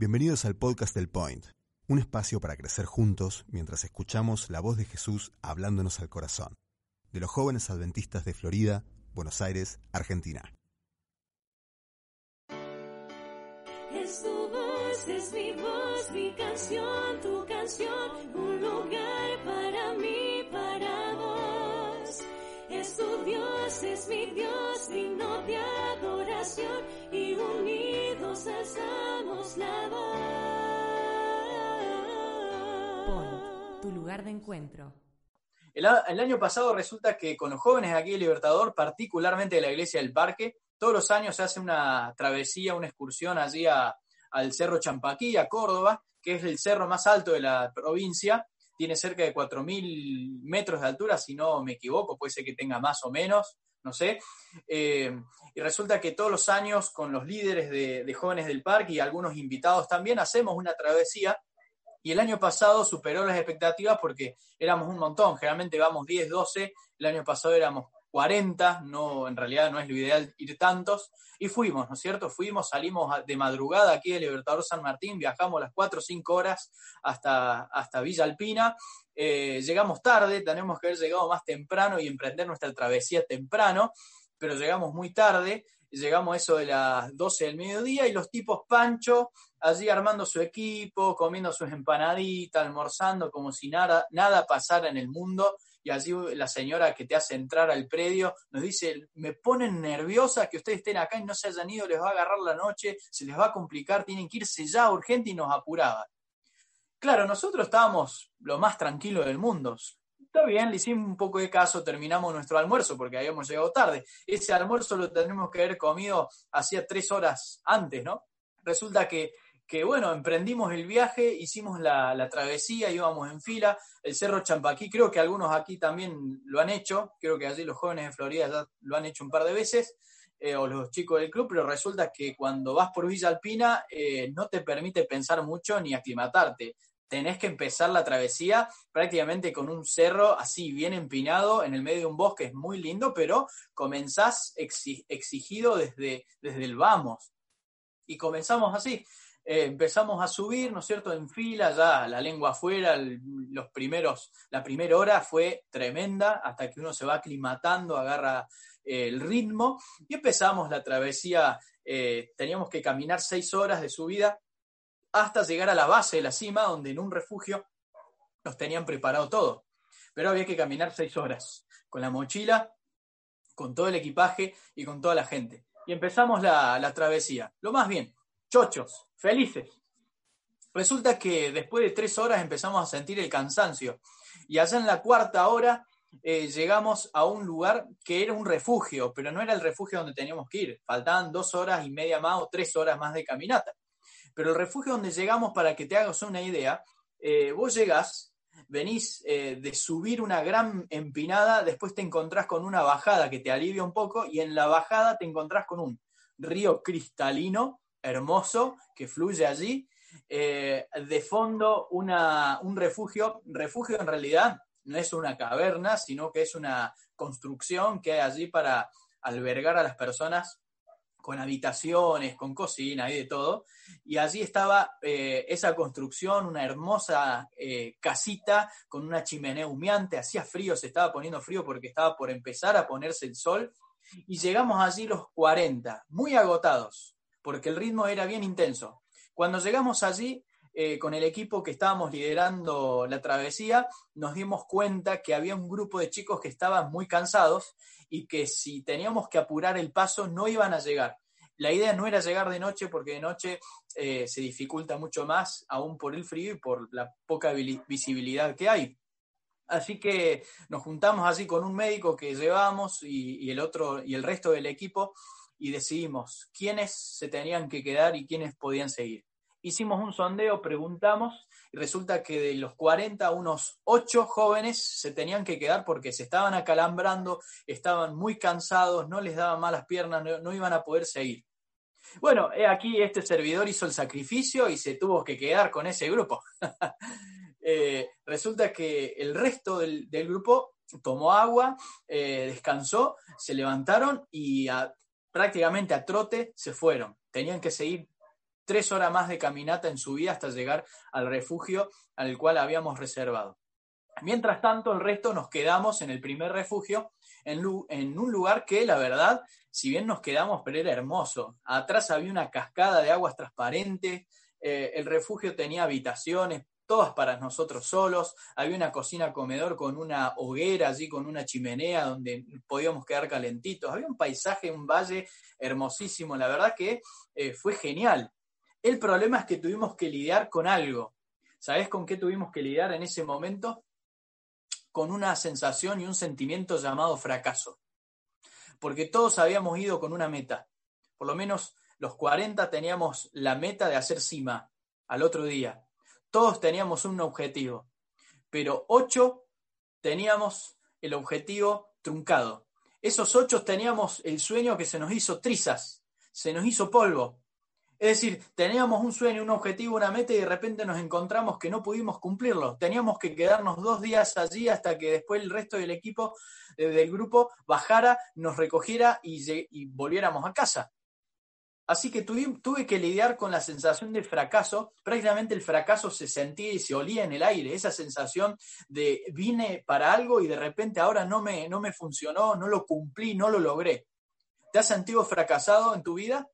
Bienvenidos al podcast del Point, un espacio para crecer juntos mientras escuchamos la voz de Jesús hablándonos al corazón, de los jóvenes adventistas de Florida, Buenos Aires, Argentina. Es tu voz, es mi voz, mi canción, tu canción, un lugar tu Dios, es mi Dios, digno de adoración, y unidos alzamos la voz. Point, tu lugar de encuentro. El, año pasado resulta que con los jóvenes aquí de Libertador, particularmente de la iglesia del Parque, todos los años se hace una travesía, una excursión allí a- al Cerro Champaquí, a Córdoba, que es el cerro más alto de la provincia. Tiene cerca de 4.000 metros de altura, si no me equivoco, puede ser que tenga más o menos, no sé. Eh, y resulta que todos los años con los líderes de, de jóvenes del parque y algunos invitados también hacemos una travesía y el año pasado superó las expectativas porque éramos un montón, generalmente vamos 10, 12, el año pasado éramos 40, no, en realidad no es lo ideal ir tantos, y fuimos, ¿no es cierto? Fuimos, salimos de madrugada aquí de Libertador San Martín, viajamos las 4 o 5 horas hasta, hasta Villa Alpina, eh, llegamos tarde, tenemos que haber llegado más temprano y emprender nuestra travesía temprano, pero llegamos muy tarde, llegamos eso de las 12 del mediodía y los tipos Pancho allí armando su equipo, comiendo sus empanaditas, almorzando como si nada, nada pasara en el mundo. Y allí la señora que te hace entrar al predio nos dice, me ponen nerviosa que ustedes estén acá y no se hayan ido, les va a agarrar la noche, se les va a complicar, tienen que irse ya urgente y nos apuraba. Claro, nosotros estábamos lo más tranquilo del mundo. Está bien, le hicimos un poco de caso, terminamos nuestro almuerzo porque habíamos llegado tarde. Ese almuerzo lo tenemos que haber comido hacía tres horas antes, ¿no? Resulta que que bueno, emprendimos el viaje, hicimos la, la travesía, íbamos en fila, el Cerro Champaquí, creo que algunos aquí también lo han hecho, creo que allí los jóvenes de Florida ya lo han hecho un par de veces, eh, o los chicos del club, pero resulta que cuando vas por Villa Alpina eh, no te permite pensar mucho ni aclimatarte. Tenés que empezar la travesía prácticamente con un cerro así bien empinado en el medio de un bosque, es muy lindo, pero comenzás exi- exigido desde, desde el vamos. Y comenzamos así, eh, empezamos a subir, ¿no es cierto?, en fila, ya la lengua afuera, los primeros, la primera hora fue tremenda, hasta que uno se va aclimatando, agarra eh, el ritmo, y empezamos la travesía, eh, teníamos que caminar seis horas de subida hasta llegar a la base de la cima, donde en un refugio nos tenían preparado todo, pero había que caminar seis horas, con la mochila, con todo el equipaje y con toda la gente. Y empezamos la, la travesía. Lo más bien, chochos, felices. Resulta que después de tres horas empezamos a sentir el cansancio. Y allá en la cuarta hora eh, llegamos a un lugar que era un refugio, pero no era el refugio donde teníamos que ir. Faltaban dos horas y media más o tres horas más de caminata. Pero el refugio donde llegamos, para que te hagas una idea, eh, vos llegás, venís eh, de subir una gran empinada, después te encontrás con una bajada que te alivia un poco, y en la bajada te encontrás con un río cristalino, hermoso, que fluye allí. Eh, de fondo una, un refugio, refugio en realidad no es una caverna, sino que es una construcción que hay allí para albergar a las personas con habitaciones, con cocina y de todo. Y allí estaba eh, esa construcción, una hermosa eh, casita con una chimenea humeante, hacía frío, se estaba poniendo frío porque estaba por empezar a ponerse el sol. Y llegamos allí los 40, muy agotados, porque el ritmo era bien intenso. Cuando llegamos allí, eh, con el equipo que estábamos liderando la travesía, nos dimos cuenta que había un grupo de chicos que estaban muy cansados y que si teníamos que apurar el paso no iban a llegar. La idea no era llegar de noche porque de noche eh, se dificulta mucho más, aún por el frío y por la poca visibilidad que hay. Así que nos juntamos así con un médico que llevábamos y, y el otro y el resto del equipo y decidimos quiénes se tenían que quedar y quiénes podían seguir. Hicimos un sondeo, preguntamos y resulta que de los 40, unos 8 jóvenes se tenían que quedar porque se estaban acalambrando, estaban muy cansados, no les daban malas piernas, no, no iban a poder seguir. Bueno, aquí este servidor hizo el sacrificio y se tuvo que quedar con ese grupo. Eh, resulta que el resto del, del grupo tomó agua, eh, descansó, se levantaron y a- prácticamente a trote se fueron. Tenían que seguir tres horas más de caminata en su vida hasta llegar al refugio al cual habíamos reservado. Mientras tanto, el resto nos quedamos en el primer refugio, en, un lugar que, la verdad, si bien nos quedamos, pero era hermoso. Atrás había una cascada de aguas transparentes, eh, el refugio tenía habitaciones, todas para nosotros solos, había una cocina comedor con una hoguera allí, con una chimenea donde podíamos quedar calentitos, había un paisaje, un valle hermosísimo, la verdad que eh, fue genial. El problema es que tuvimos que lidiar con algo. ¿Sabes con qué tuvimos que lidiar en ese momento? Con una sensación y un sentimiento llamado fracaso. Porque todos habíamos ido con una meta. Por lo menos los 40 teníamos la meta de hacer cima al otro día todos teníamos un objetivo, pero ocho teníamos el objetivo truncado. Esos ocho teníamos el sueño que se nos hizo trizas, se nos hizo polvo. Es decir, teníamos un sueño, un objetivo, una meta y de repente nos encontramos que no pudimos cumplirlo. Teníamos que quedarnos dos días allí hasta que después el resto del equipo, eh, del grupo, bajara, nos recogiera y, y volviéramos a casa. Así que tuve, que lidiar con la sensación de fracaso. Prácticamente el fracaso se sentía y se olía en el aire. Esa sensación de vine para algo y de repente ahora no me, no me funcionó, no lo cumplí, no lo logré. ¿Te has sentido fracasado en tu vida?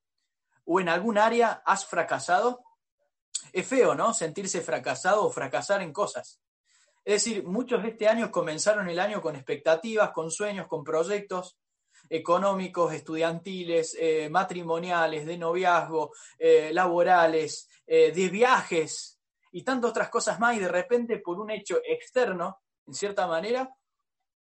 ¿O en algún área has fracasado? Es feo, ¿no? Sentirse fracasado o fracasar en cosas. Es decir, muchos de este año comenzaron el año con expectativas, con sueños, con proyectos, económicos, estudiantiles, eh, matrimoniales, de noviazgo, eh, laborales, eh, de viajes y tantas otras cosas más, y de repente por un hecho externo, en cierta manera,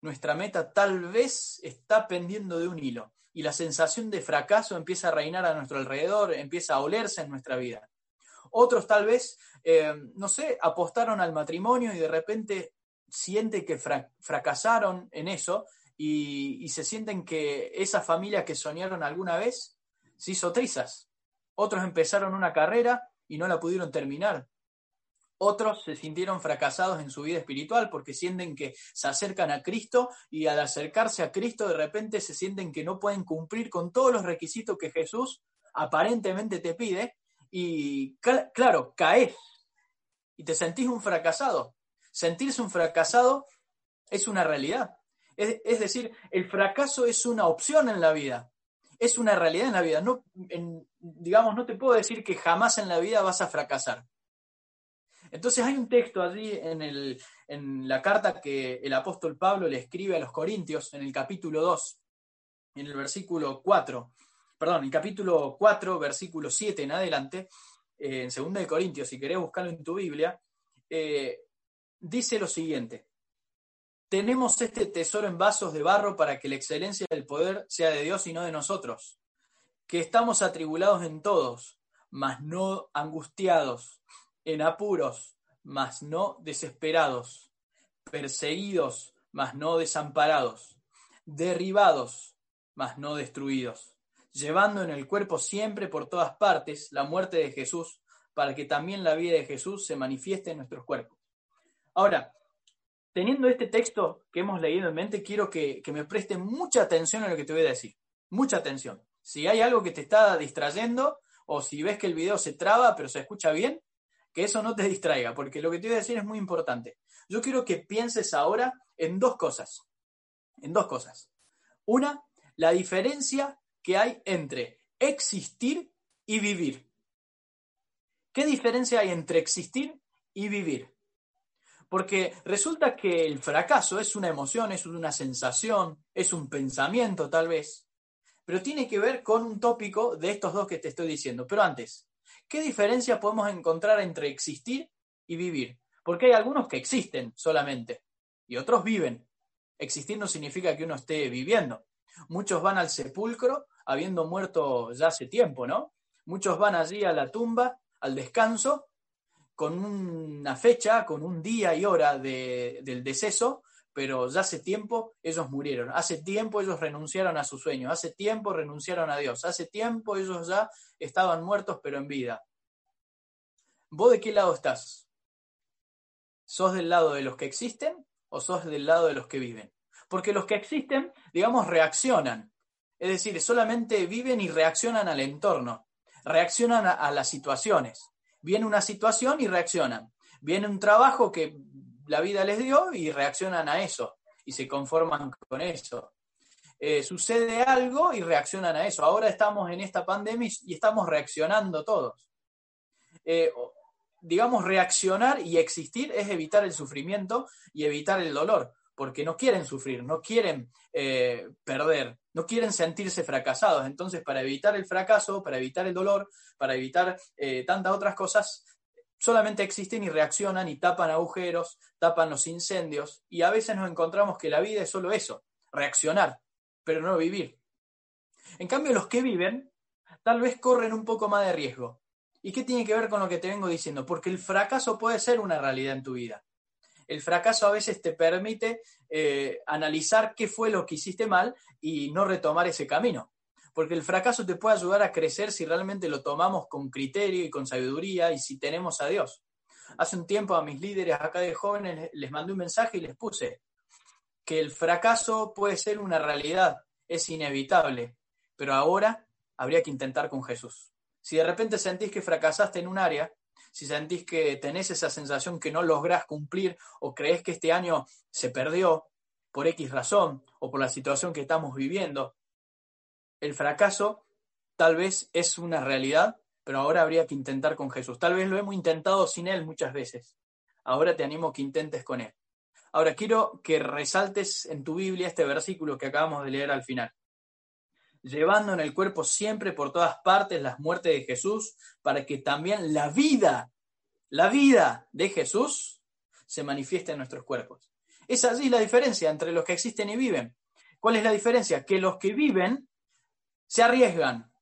nuestra meta tal vez está pendiendo de un hilo y la sensación de fracaso empieza a reinar a nuestro alrededor, empieza a olerse en nuestra vida. Otros tal vez, no sé, apostaron al matrimonio y de repente siente que fracasaron en eso y, se sienten que esa familia que soñaron alguna vez se hizo trizas. Otros empezaron una carrera y no la pudieron terminar. Otros se sintieron fracasados en su vida espiritual porque sienten que se acercan a Cristo y al acercarse a Cristo de repente se sienten que no pueden cumplir con todos los requisitos que Jesús aparentemente te pide y claro, caes y te sentís un fracasado. Sentirse un fracasado es una realidad. Es, decir, el fracaso es una opción en la vida, es una realidad en la vida. No, digamos, no te puedo decir que jamás en la vida vas a fracasar. Entonces hay un texto allí en, en la carta que el apóstol Pablo le escribe a los Corintios, en el capítulo 2, en el versículo 4, perdón, en el capítulo 4, versículo 7 en adelante, eh, en 2 de Corintios, si querés buscarlo en tu Biblia, eh, dice lo siguiente. Tenemos este tesoro en vasos de barro para que la excelencia del poder sea de Dios y no de nosotros, que estamos atribulados en todos, mas no angustiados, en apuros, mas no desesperados, perseguidos, mas no desamparados, derribados, mas no destruidos, llevando en el cuerpo siempre por todas partes la muerte de Jesús, para que también la vida de Jesús se manifieste en nuestros cuerpos. Ahora, teniendo este texto que hemos leído en mente, quiero que, me presten mucha atención a lo que te voy a decir. Mucha atención. Si hay algo que te está distrayendo o si ves que el video se traba pero se escucha bien, que eso no te distraiga, porque lo que te voy a decir es muy importante. Yo quiero que pienses ahora en dos cosas. En dos cosas. Una, la diferencia que hay entre existir y vivir. ¿Qué diferencia hay entre existir y vivir? Porque resulta que el fracaso es una emoción, es una sensación, es un pensamiento tal vez, pero tiene que ver con un tópico de estos dos que te estoy diciendo. Pero antes, ¿qué diferencia podemos encontrar entre existir y vivir? Porque hay algunos que existen solamente y otros viven. Existir no significa que uno esté viviendo. Muchos van al sepulcro habiendo muerto ya hace tiempo, ¿no? Muchos van allí a la tumba, al descanso, con una fecha, con un día y hora del deceso, pero ya hace tiempo ellos murieron, hace tiempo ellos renunciaron a su sueño, hace tiempo renunciaron a Dios, hace tiempo ellos ya estaban muertos pero en vida. ¿Vos de qué lado estás? ¿Sos del lado de los que existen o sos del lado de los que viven? Porque los que existen, digamos, reaccionan. Es decir, solamente viven y reaccionan al entorno reaccionan a las situaciones. Viene una situación y reaccionan. Viene un trabajo que la vida les dio y reaccionan a eso y se conforman con eso. Eh, sucede algo y reaccionan a eso. Ahora estamos en esta pandemia y estamos reaccionando todos. Eh, digamos, reaccionar y existir es evitar el sufrimiento y evitar el dolor, porque no quieren sufrir, no quieren eh, perder, no quieren sentirse fracasados. Entonces, para evitar el fracaso, para evitar el dolor, para evitar tantas otras cosas, solamente existen y reaccionan y tapan agujeros, tapan los incendios, y a veces nos encontramos que la vida es solo eso, reaccionar, pero no vivir. En cambio, los que viven tal vez corren un poco más de riesgo. ¿Y qué tiene que ver con lo que te vengo diciendo? Porque el fracaso puede ser una realidad en tu vida. El fracaso a veces te permite eh, analizar qué fue lo que hiciste mal y no retomar ese camino porque el fracaso te puede ayudar a crecer si realmente lo tomamos con criterio y con sabiduría y si tenemos a Dios. Hace un tiempo a mis líderes acá de jóvenes les mandé un mensaje y les puse que el fracaso puede ser una realidad, es inevitable, pero ahora habría que intentar con Jesús. Si de repente sentís que fracasaste en un área, si sentís que tenés esa sensación que no lográs cumplir o crees que este año se perdió por X razón o por la situación que estamos viviendo, el fracaso tal vez es una realidad, pero ahora habría que intentar con Jesús. Tal vez lo hemos intentado sin Él muchas veces. Ahora te animo a que intentes con Él. Ahora quiero que resaltes en tu Biblia este versículo que acabamos de leer al final. Llevando en el cuerpo siempre por todas partes las muertes de Jesús, para que también la vida, la vida de Jesús se manifieste en nuestros cuerpos. Es allí la diferencia entre los que existen y viven. ¿Cuál es la diferencia? Que los que viven se arriesgan.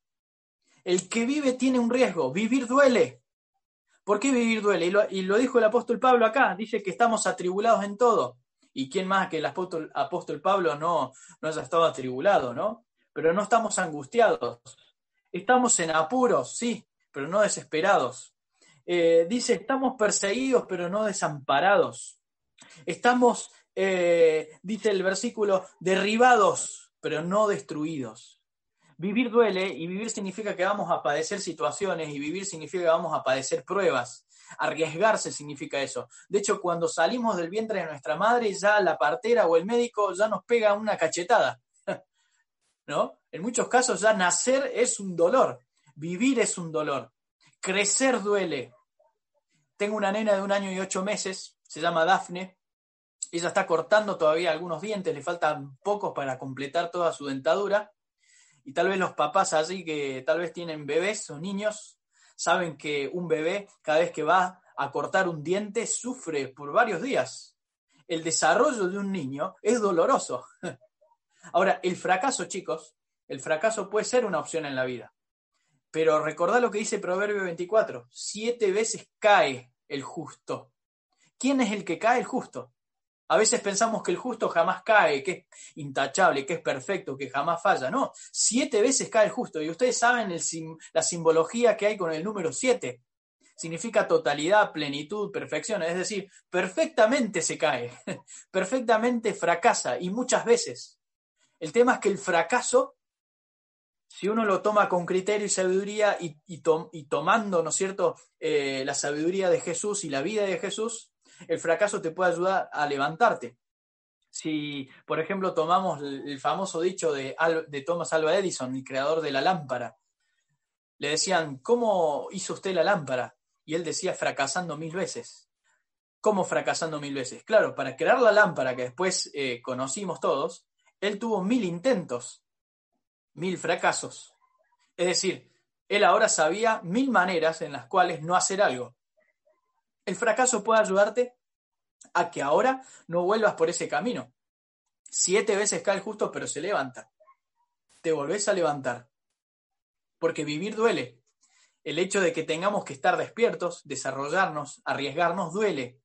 El que vive tiene un riesgo, vivir duele. ¿Por qué vivir duele? Y lo, dijo el apóstol Pablo acá, dice que estamos atribulados en todo. ¿Y quién más que el apóstol, apóstol Pablo no, no haya estado atribulado, no? Pero no estamos angustiados. Estamos en apuros, sí, pero no desesperados. Eh, dice, estamos perseguidos, pero no desamparados. Estamos, eh, dice el versículo, derribados, pero no destruidos vivir duele y vivir significa que vamos a padecer situaciones y vivir significa que vamos a padecer pruebas. Arriesgarse significa eso. De hecho, cuando salimos del vientre de nuestra madre, ya la partera o el médico ya nos pega una cachetada. En muchos casos ya nacer es un dolor, vivir es un dolor, crecer duele. Tengo una nena de un año y ocho meses, se llama Dafne, ella está cortando todavía algunos dientes, le faltan pocos para completar toda su dentadura y tal vez los papás allí que tal vez tienen bebés o niños, saben que un bebé cada vez que va a cortar un diente sufre por varios días. El desarrollo de un niño es doloroso. Ahora, el fracaso, chicos, el fracaso puede ser una opción en la vida. Pero recordad lo que dice Proverbio 24, siete veces cae el justo. ¿Quién es el que cae el justo? A veces pensamos que el justo jamás cae, que es intachable, que es perfecto, que jamás falla. No, siete veces cae el justo. Y ustedes saben la simbología que hay con el número siete. Significa totalidad, plenitud, perfección. Es decir, perfectamente se cae, perfectamente fracasa y muchas veces. El tema es que el fracaso, si uno lo toma con criterio y sabiduría y, tomando, ¿no es cierto?, eh, la sabiduría de Jesús y la vida de Jesús, el fracaso te puede ayudar a levantarte. Si, por ejemplo, tomamos el famoso dicho de, Thomas Alva Edison, el creador de la lámpara, le decían, ¿cómo hizo usted la lámpara? Y él decía, fracasando mil veces. ¿Cómo fracasando mil veces? Claro, para crear la lámpara que después eh, conocimos todos, él tuvo mil intentos, mil fracasos. Es decir, él ahora sabía mil maneras en las cuales no hacer algo. El fracaso puede ayudarte a que ahora no vuelvas por ese camino. Siete veces cae el justo, pero se levanta. Te volvés a levantar. Porque vivir duele. El hecho de que tengamos que estar despiertos, desarrollarnos, arriesgarnos, duele.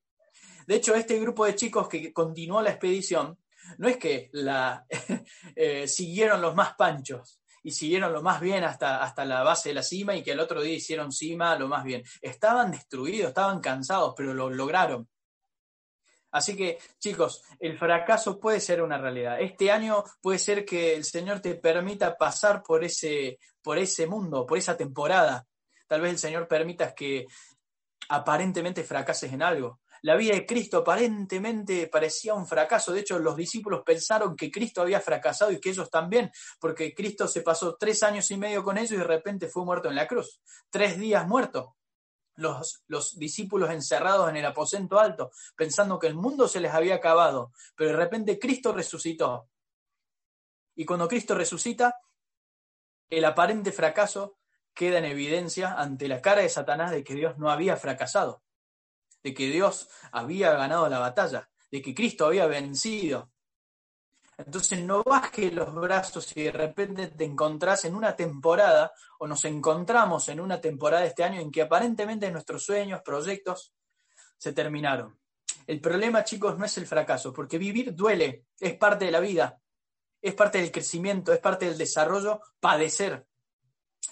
De hecho, este grupo de chicos que continuó la expedición, no es que la eh, siguieron los más panchos, y siguieron lo más bien hasta, hasta la base de la cima y que el otro día hicieron cima lo más bien. Estaban destruidos, estaban cansados, pero lo lograron. Así que, chicos, el fracaso puede ser una realidad. Este año puede ser que el Señor te permita pasar por ese, por ese mundo, por esa temporada. Tal vez el Señor permita que aparentemente fracases en algo. La vida de Cristo aparentemente parecía un fracaso. De hecho, los discípulos pensaron que Cristo había fracasado y que ellos también, porque Cristo se pasó tres años y medio con ellos y de repente fue muerto en la cruz. Tres días muerto los, los, discípulos encerrados en el aposento alto, pensando que el mundo se les había acabado, pero de repente Cristo resucitó. Y cuando Cristo resucita, el aparente fracaso queda en evidencia ante la cara de Satanás de que Dios no había fracasado, de que Dios había ganado la batalla, de que Cristo había vencido, entonces no bajes los brazos y de repente te encontrás en una temporada o nos encontramos en una temporada este año en que aparentemente nuestros sueños, proyectos se terminaron. El problema, chicos, no es el fracaso, porque vivir duele, es parte de la vida, es parte del crecimiento, es parte del desarrollo, padecer.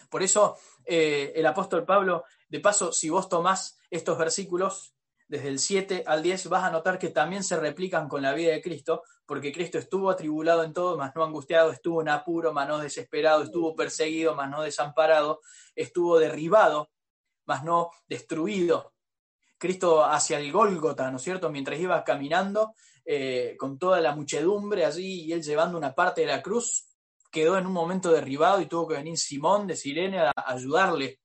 Por eso eh, el apóstol Pablo, de paso, si vos tomás estos versículos, desde el 7 al 10, vas a notar que también se replican con la vida de Cristo, porque Cristo estuvo atribulado en todo, mas no angustiado, estuvo en apuro, mas no desesperado, estuvo perseguido, mas no desamparado, estuvo derribado, mas no destruido. Cristo hacia el Gólgota, ¿no es cierto? Mientras iba caminando eh, con toda la muchedumbre allí y él llevando una parte de la cruz, quedó en un momento derribado y tuvo que venir Simón de Sirene a ayudarle.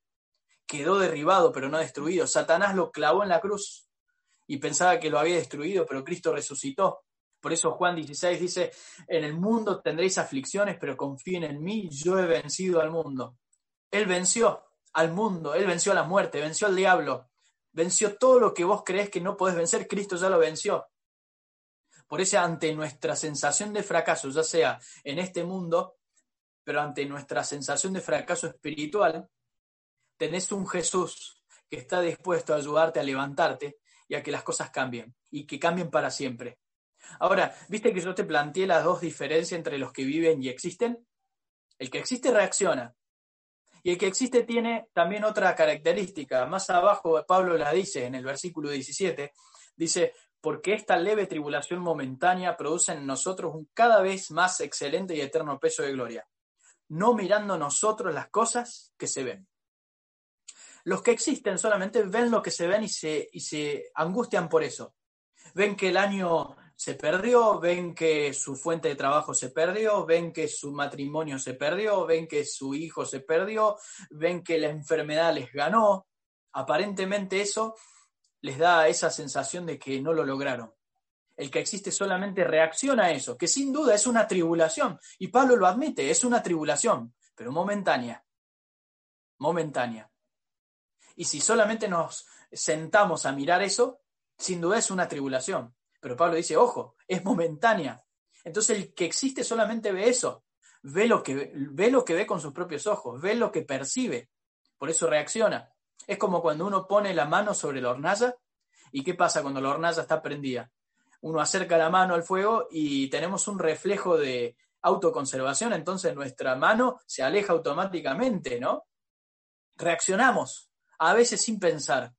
Quedó derribado, pero no destruido. Satanás lo clavó en la cruz y pensaba que lo había destruido, pero Cristo resucitó. Por eso Juan 16 dice, en el mundo tendréis aflicciones, pero confíen en mí, yo he vencido al mundo. Él venció al mundo, él venció a la muerte, venció al diablo, venció todo lo que vos crees que no podés vencer, Cristo ya lo venció. Por eso ante nuestra sensación de fracaso, ya sea en este mundo, pero ante nuestra sensación de fracaso espiritual, tenés un Jesús que está dispuesto a ayudarte a levantarte y a que las cosas cambien y que cambien para siempre. Ahora, ¿viste que yo te planteé las dos diferencias entre los que viven y existen? El que existe reacciona. Y el que existe tiene también otra característica. Más abajo Pablo la dice en el versículo 17. Dice, porque esta leve tribulación momentánea produce en nosotros un cada vez más excelente y eterno peso de gloria, no mirando nosotros las cosas que se ven. Los que existen solamente ven lo que se ven y se, angustian por eso. Ven que el año se perdió, ven que su fuente de trabajo se perdió, ven que su matrimonio se perdió, ven que su hijo se perdió, ven que la enfermedad les ganó. Aparentemente eso les da esa sensación de que no lo lograron. El que existe solamente reacciona a eso, que sin duda es una tribulación. Y Pablo lo admite, es una tribulación, pero momentánea. Momentánea. Y si solamente nos sentamos a mirar eso, sin duda es una tribulación. Pero Pablo dice, ojo, es momentánea. Entonces el que existe solamente ve eso, ve lo que ve, lo que ve con sus propios ojos, ve lo que percibe, por eso reacciona. Es como cuando uno pone la mano sobre la hornalla y qué pasa cuando la hornalla está prendida. Uno acerca la mano al fuego y tenemos un reflejo de autoconservación, entonces nuestra mano se aleja automáticamente, ¿no? Reaccionamos, a veces sin pensar.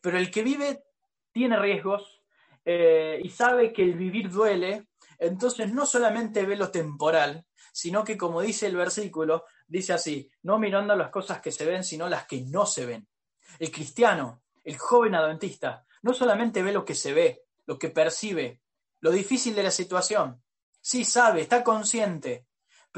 Pero el que vive tiene riesgos, eh, y sabe que el vivir duele, entonces no solamente ve lo temporal, sino que como dice el versículo, dice así, no mirando las cosas que se ven, sino las que no se ven. El cristiano, el joven adventista, no solamente ve lo que se ve, lo que percibe, lo difícil de la situación. Sí sabe, está consciente,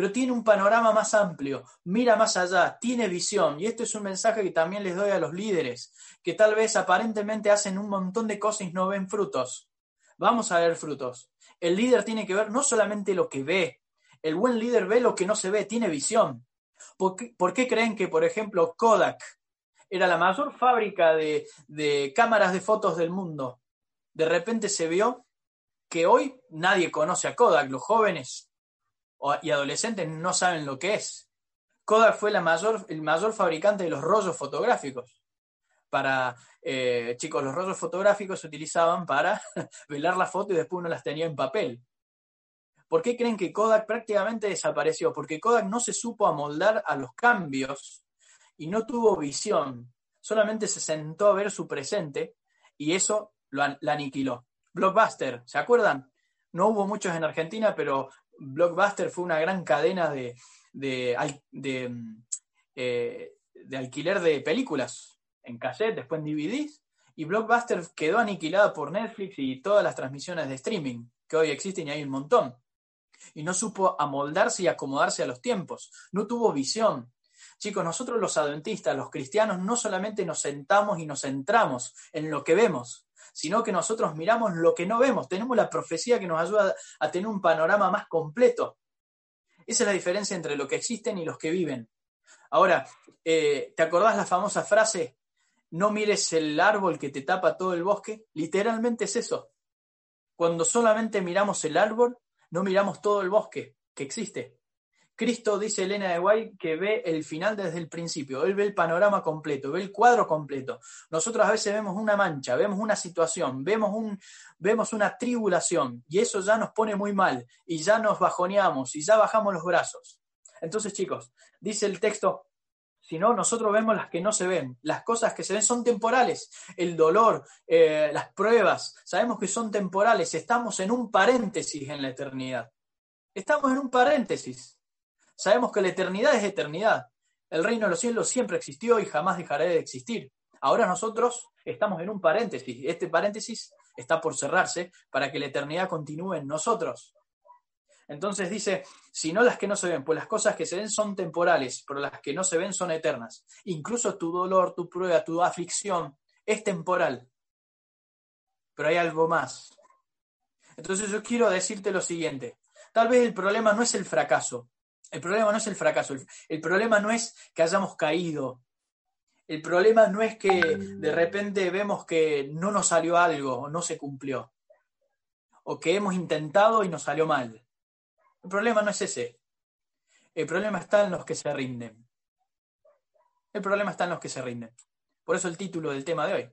pero tiene un panorama más amplio, mira más allá, tiene visión. Y esto es un mensaje que también les doy a los líderes, que tal vez aparentemente hacen un montón de cosas y no ven frutos. Vamos a ver frutos. El líder tiene que ver no solamente lo que ve, el buen líder ve lo que no se ve, tiene visión. ¿Por qué, creen que, por ejemplo, Kodak era la mayor fábrica de, de cámaras de fotos del mundo? De repente se vio que hoy nadie conoce a Kodak, los jóvenes y adolescentes no saben lo que es. Kodak fue el mayor fabricante de los rollos fotográficos. Para, eh, chicos, los rollos fotográficos se utilizaban para velar la foto y después uno las tenía en papel. ¿Por qué creen que Kodak prácticamente desapareció? Porque Kodak no se supo amoldar a los cambios y no tuvo visión. Solamente se sentó a ver su presente y eso lo, la aniquiló. Blockbuster, ¿se acuerdan? No hubo muchos en Argentina, pero Blockbuster fue una gran cadena de, mm, eh, de alquiler de películas en cassette, después en DVDs, y Blockbuster quedó aniquilada por Netflix y todas las transmisiones de streaming que hoy existen y hay un montón. Y no supo amoldarse y acomodarse a los tiempos, no tuvo visión. Chicos, nosotros los adventistas, los cristianos, no solamente nos sentamos y nos centramos en lo que vemos, sino que nosotros miramos lo que no vemos. Tenemos la profecía que nos ayuda a tener un panorama más completo. Esa es la diferencia entre lo que existen y los que viven. Ahora, eh, ¿te acordás la famosa frase, no mires el árbol que te tapa todo el bosque? Literalmente es eso. Cuando solamente miramos el árbol, no miramos todo el bosque que existe. Cristo, dice Elena de Guay, que ve el final desde el principio. Él ve el panorama completo, ve el cuadro completo. Nosotros a veces vemos una mancha, vemos una situación, vemos, un, vemos una tribulación y eso ya nos pone muy mal y ya nos bajoneamos y ya bajamos los brazos. Entonces, chicos, dice el texto, si no, nosotros vemos las que no se ven. Las cosas que se ven son temporales. El dolor, eh, las pruebas, sabemos que son temporales. Estamos en un paréntesis en la eternidad. Estamos en un paréntesis. Sabemos que la eternidad es eternidad. El reino de los cielos siempre existió y jamás dejará de existir. Ahora nosotros estamos en un paréntesis. Este paréntesis está por cerrarse para que la eternidad continúe en nosotros. Entonces dice, si no las que no se ven, pues las cosas que se ven son temporales, pero las que no se ven son eternas. Incluso tu dolor, tu prueba, tu aflicción es temporal. Pero hay algo más. Entonces yo quiero decirte lo siguiente. Tal vez el problema no es el fracaso. El problema no es el fracaso. El, el problema no es que hayamos caído. El problema no es que de repente vemos que no nos salió algo o no se cumplió. O que hemos intentado y nos salió mal. El problema no es ese. El problema está en los que se rinden. El problema está en los que se rinden. Por eso el título del tema de hoy.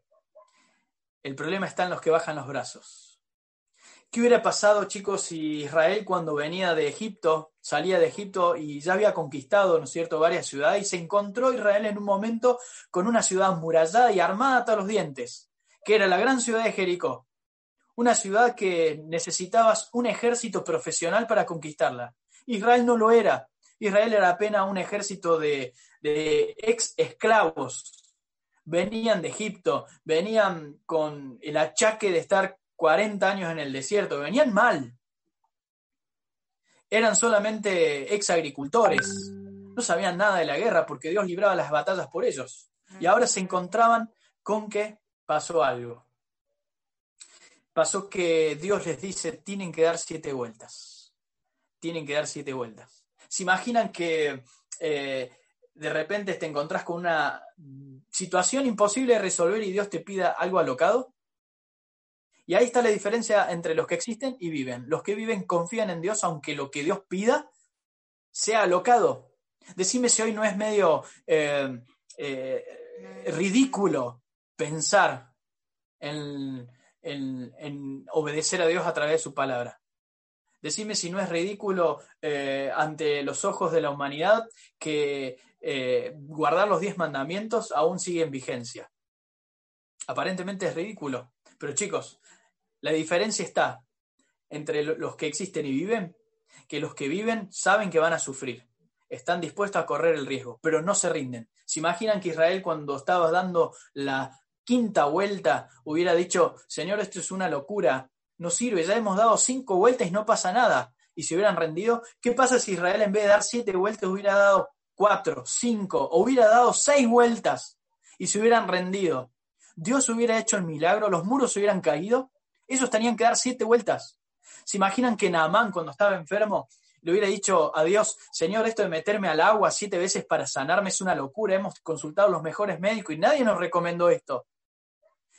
El problema está en los que bajan los brazos. ¿Qué hubiera pasado, chicos, si Israel cuando venía de Egipto, salía de Egipto y ya había conquistado, ¿no es cierto?, varias ciudades y se encontró Israel en un momento con una ciudad amurallada y armada hasta los dientes, que era la gran ciudad de Jericó? Una ciudad que necesitabas un ejército profesional para conquistarla. Israel no lo era. Israel era apenas un ejército de, de ex esclavos. Venían de Egipto, venían con el achaque de estar 40 años en el desierto, venían mal. Eran solamente ex agricultores. No sabían nada de la guerra porque Dios libraba las batallas por ellos. Y ahora se encontraban con que pasó algo pasó que Dios les dice, tienen que dar siete vueltas. Tienen que dar siete vueltas. ¿Se imaginan que eh, de repente te encontrás con una situación imposible de resolver y Dios te pida algo alocado? Y ahí está la diferencia entre los que existen y viven. Los que viven confían en Dios aunque lo que Dios pida sea alocado. Decime si hoy no es medio eh, eh, ridículo pensar en, en, obedecer a Dios a través de su palabra. Decime si no es ridículo eh, ante los ojos de la humanidad que guardar los diez mandamientos aún sigue en vigencia. Aparentemente es ridículo, pero chicos, la diferencia está entre los que existen y viven, que los que viven saben que van a sufrir, están dispuestos a correr el riesgo, pero no se rinden. ¿Se imaginan que Israel cuando estaba dando la quinta vuelta hubiera dicho, Señor, esto es una locura, no sirve, ya hemos dado cinco vueltas y no pasa nada, y se hubieran rendido, ¿qué pasa si Israel en vez de dar siete vueltas hubiera dado cuatro, cinco, o hubiera dado seis vueltas y se hubieran rendido? Dios hubiera hecho el milagro, los muros se hubieran caído, ellos tenían que dar siete vueltas. ¿Se imaginan que Naamán cuando estaba enfermo le hubiera dicho a Dios, Señor, esto de meterme al agua siete veces para sanarme es una locura, hemos consultado a los mejores médicos y nadie nos recomendó esto?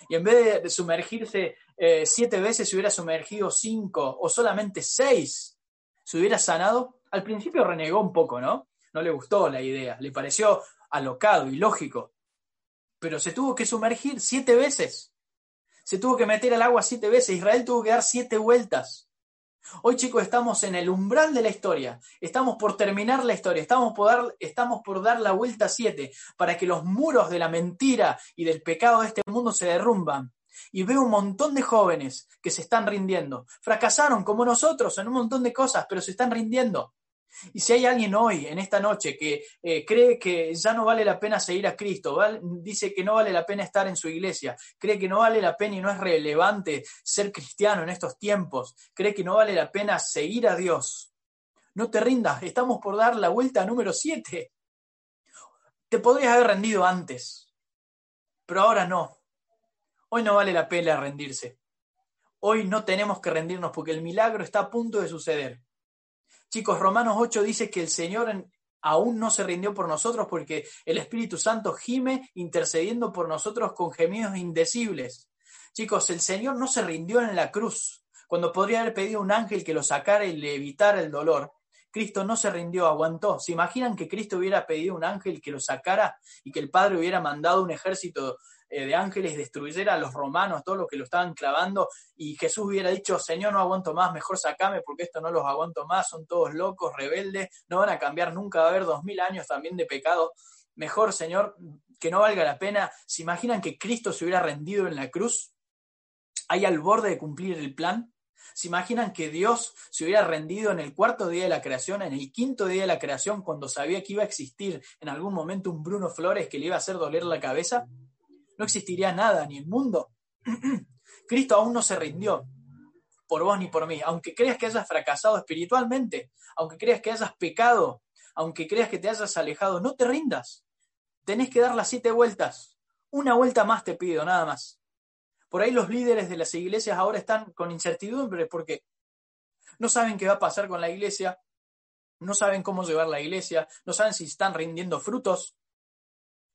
y en vez de sumergirse eh, siete veces se hubiera sumergido cinco o solamente seis, se hubiera sanado, al principio renegó un poco, ¿no? No le gustó la idea, le pareció alocado y lógico, pero se tuvo que sumergir siete veces, se tuvo que meter al agua siete veces, Israel tuvo que dar siete vueltas. Hoy chicos estamos en el umbral de la historia, estamos por terminar la historia, estamos por dar, estamos por dar la vuelta siete para que los muros de la mentira y del pecado de este mundo se derrumban y veo un montón de jóvenes que se están rindiendo. Fracasaron como nosotros en un montón de cosas, pero se están rindiendo. Y si hay alguien hoy, en esta noche, que eh, cree que ya no vale la pena seguir a Cristo, dice que no vale la pena estar en su iglesia, cree que no vale la pena y no es relevante ser cristiano en estos tiempos, cree que no vale la pena seguir a Dios, no te rindas, estamos por dar la vuelta número 7. Te podrías haber rendido antes, pero ahora no. Hoy no vale la pena rendirse. Hoy no tenemos que rendirnos porque el milagro está a punto de suceder. Chicos, Romanos 8 dice que el Señor aún no se rindió por nosotros porque el Espíritu Santo gime intercediendo por nosotros con gemidos indecibles. Chicos, el Señor no se rindió en la cruz cuando podría haber pedido un ángel que lo sacara y le evitara el dolor. Cristo no se rindió, aguantó. ¿Se imaginan que Cristo hubiera pedido un ángel que lo sacara y que el Padre hubiera mandado un ejército eh, de ángeles destruyera a los romanos, todos los que lo estaban clavando, y Jesús hubiera dicho, Señor, no aguanto más, mejor sacame porque esto no los aguanto más, son todos locos, rebeldes, no van a cambiar nunca, va a haber dos mil años también de pecado. Mejor, Señor, que no valga la pena. ¿Se imaginan que Cristo se hubiera rendido en la cruz? ¿Hay al borde de cumplir el plan? ¿Se imaginan que Dios se hubiera rendido en el cuarto día de la creación, en el quinto día de la creación, cuando sabía que iba a existir en algún momento un Bruno Flores que le iba a hacer doler la cabeza? no existiría nada, ni el mundo. Cristo aún no se rindió por vos ni por mí. Aunque creas que hayas fracasado espiritualmente, aunque creas que hayas pecado, aunque creas que te hayas alejado, no te rindas. Tenés que dar las siete vueltas. Una vuelta más te pido, nada más. Por ahí los líderes de las iglesias ahora están con incertidumbre porque no saben qué va a pasar con la iglesia, no saben cómo llevar la iglesia, no saben si están rindiendo frutos.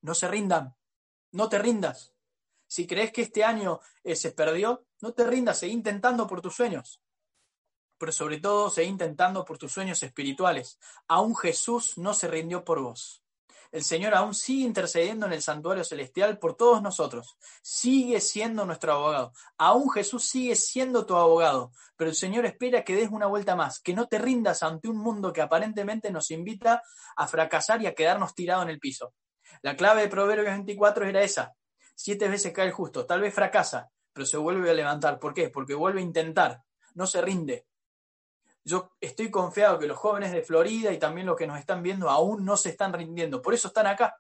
No se rindan. No te rindas. Si crees que este año eh, se perdió, no te rindas, seguí intentando por tus sueños. Pero sobre todo, seguí intentando por tus sueños espirituales. Aún Jesús no se rindió por vos. El Señor aún sigue intercediendo en el santuario celestial por todos nosotros. Sigue siendo nuestro abogado. Aún Jesús sigue siendo tu abogado. Pero el Señor espera que des una vuelta más, que no te rindas ante un mundo que aparentemente nos invita a fracasar y a quedarnos tirados en el piso. La clave de Proverbios 24 era esa. Siete veces cae el justo, tal vez fracasa, pero se vuelve a levantar. ¿Por qué? Porque vuelve a intentar, no se rinde. Yo estoy confiado que los jóvenes de Florida y también los que nos están viendo aún no se están rindiendo. Por eso están acá.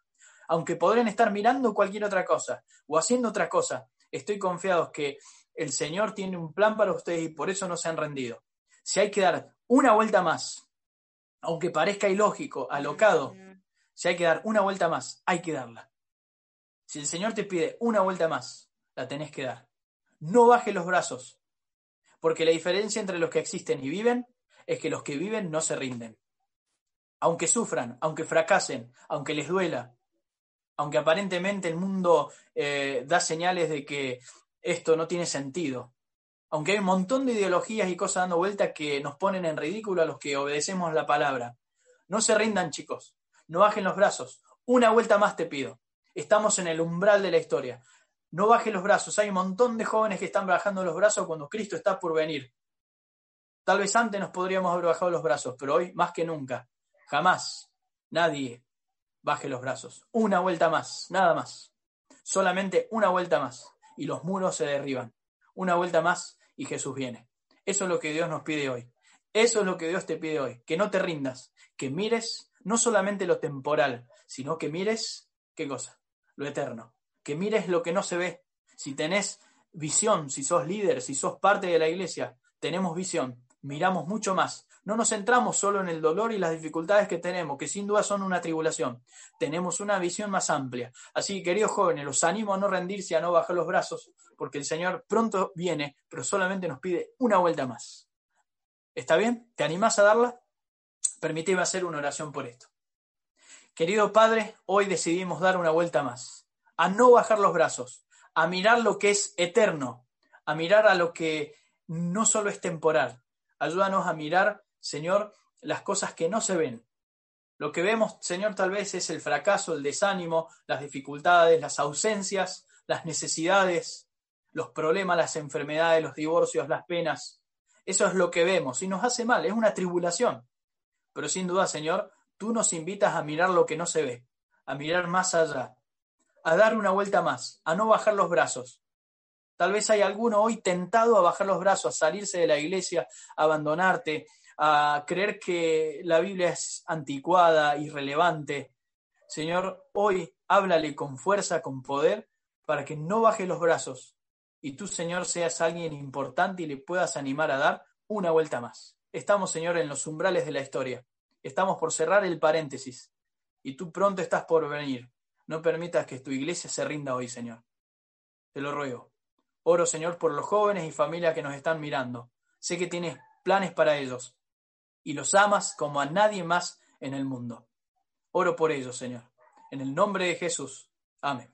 Aunque podrían estar mirando cualquier otra cosa o haciendo otra cosa, estoy confiado que el Señor tiene un plan para ustedes y por eso no se han rendido. Si hay que dar una vuelta más, aunque parezca ilógico, alocado, si hay que dar una vuelta más, hay que darla. Si el Señor te pide una vuelta más, la tenés que dar. No bajes los brazos, porque la diferencia entre los que existen y viven es que los que viven no se rinden. Aunque sufran, aunque fracasen, aunque les duela, aunque aparentemente el mundo eh, da señales de que esto no tiene sentido, aunque hay un montón de ideologías y cosas dando vueltas que nos ponen en ridículo a los que obedecemos la palabra. No se rindan, chicos no bajen los brazos. Una vuelta más te pido. Estamos en el umbral de la historia. No bajen los brazos. Hay un montón de jóvenes que están bajando los brazos cuando Cristo está por venir. Tal vez antes nos podríamos haber bajado los brazos, pero hoy más que nunca. Jamás nadie baje los brazos. Una vuelta más, nada más. Solamente una vuelta más y los muros se derriban. Una vuelta más y Jesús viene. Eso es lo que Dios nos pide hoy. Eso es lo que Dios te pide hoy. Que no te rindas, que mires no solamente lo temporal, sino que mires, ¿qué cosa? Lo eterno. Que mires lo que no se ve. Si tenés visión, si sos líder, si sos parte de la iglesia, tenemos visión, miramos mucho más. No nos centramos solo en el dolor y las dificultades que tenemos, que sin duda son una tribulación. Tenemos una visión más amplia. Así que, queridos jóvenes, los animo a no rendirse, a no bajar los brazos, porque el Señor pronto viene, pero solamente nos pide una vuelta más. ¿Está bien? ¿Te animás a darla? Permíteme hacer una oración por esto. Querido Padre, hoy decidimos dar una vuelta más, a no bajar los brazos, a mirar lo que es eterno, a mirar a lo que no solo es temporal. Ayúdanos a mirar, Señor, las cosas que no se ven. Lo que vemos, Señor, tal vez es el fracaso, el desánimo, las dificultades, las ausencias, las necesidades, los problemas, las enfermedades, los divorcios, las penas. Eso es lo que vemos y nos hace mal, es una tribulación. Pero sin duda, Señor, tú nos invitas a mirar lo que no se ve, a mirar más allá, a dar una vuelta más, a no bajar los brazos. Tal vez hay alguno hoy tentado a bajar los brazos, a salirse de la iglesia, a abandonarte, a creer que la Biblia es anticuada, irrelevante. Señor, hoy háblale con fuerza, con poder, para que no baje los brazos y tú, Señor, seas alguien importante y le puedas animar a dar una vuelta más. Estamos, Señor, en los umbrales de la historia. Estamos por cerrar el paréntesis y tú pronto estás por venir. No permitas que tu iglesia se rinda hoy, Señor. Te lo ruego. Oro, Señor, por los jóvenes y familias que nos están mirando. Sé que tienes planes para ellos y los amas como a nadie más en el mundo. Oro por ellos, Señor. En el nombre de Jesús. Amén.